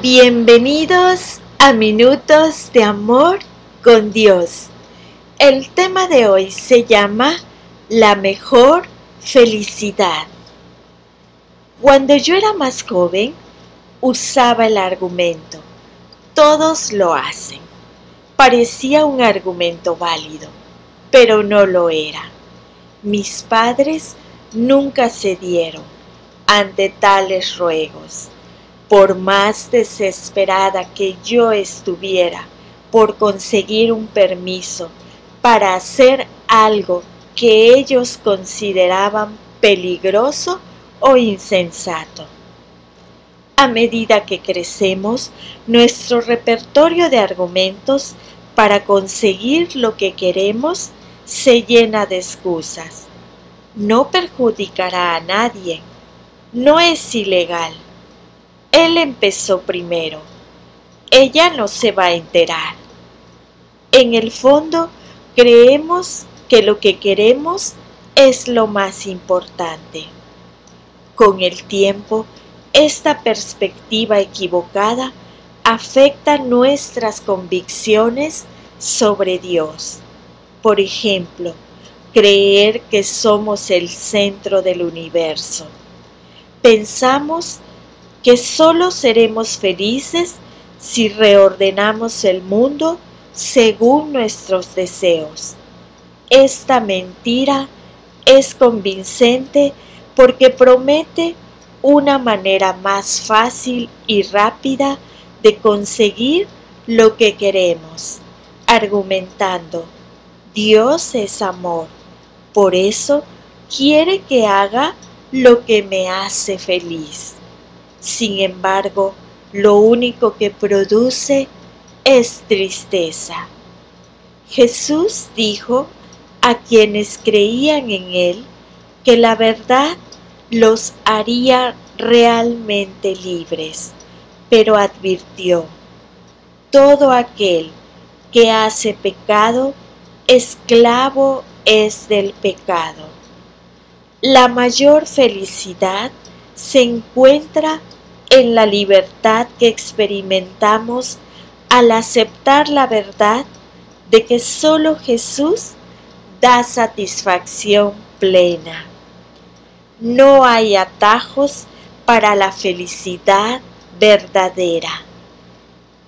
Bienvenidos a Minutos de Amor con Dios. El tema de hoy se llama La mejor felicidad. Cuando yo era más joven, usaba el argumento. Todos lo hacen. Parecía un argumento válido, pero no lo era. Mis padres nunca cedieron ante tales ruegos por más desesperada que yo estuviera por conseguir un permiso para hacer algo que ellos consideraban peligroso o insensato. A medida que crecemos, nuestro repertorio de argumentos para conseguir lo que queremos se llena de excusas. No perjudicará a nadie. No es ilegal él empezó primero. Ella no se va a enterar. En el fondo, creemos que lo que queremos es lo más importante. Con el tiempo, esta perspectiva equivocada afecta nuestras convicciones sobre Dios. Por ejemplo, creer que somos el centro del universo. Pensamos que solo seremos felices si reordenamos el mundo según nuestros deseos. Esta mentira es convincente porque promete una manera más fácil y rápida de conseguir lo que queremos, argumentando, Dios es amor, por eso quiere que haga lo que me hace feliz. Sin embargo, lo único que produce es tristeza. Jesús dijo a quienes creían en Él que la verdad los haría realmente libres, pero advirtió, todo aquel que hace pecado, esclavo es del pecado. La mayor felicidad se encuentra en la libertad que experimentamos al aceptar la verdad de que solo Jesús da satisfacción plena. No hay atajos para la felicidad verdadera.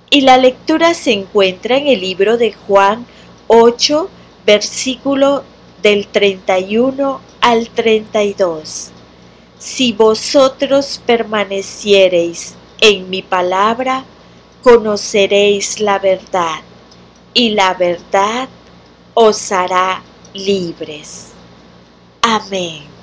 Y la lectura se encuentra en el libro de Juan 8, versículo del 31 al 32 si vosotros permaneciereis en mi palabra, conoceréis la verdad, y la verdad os hará libres. Amén.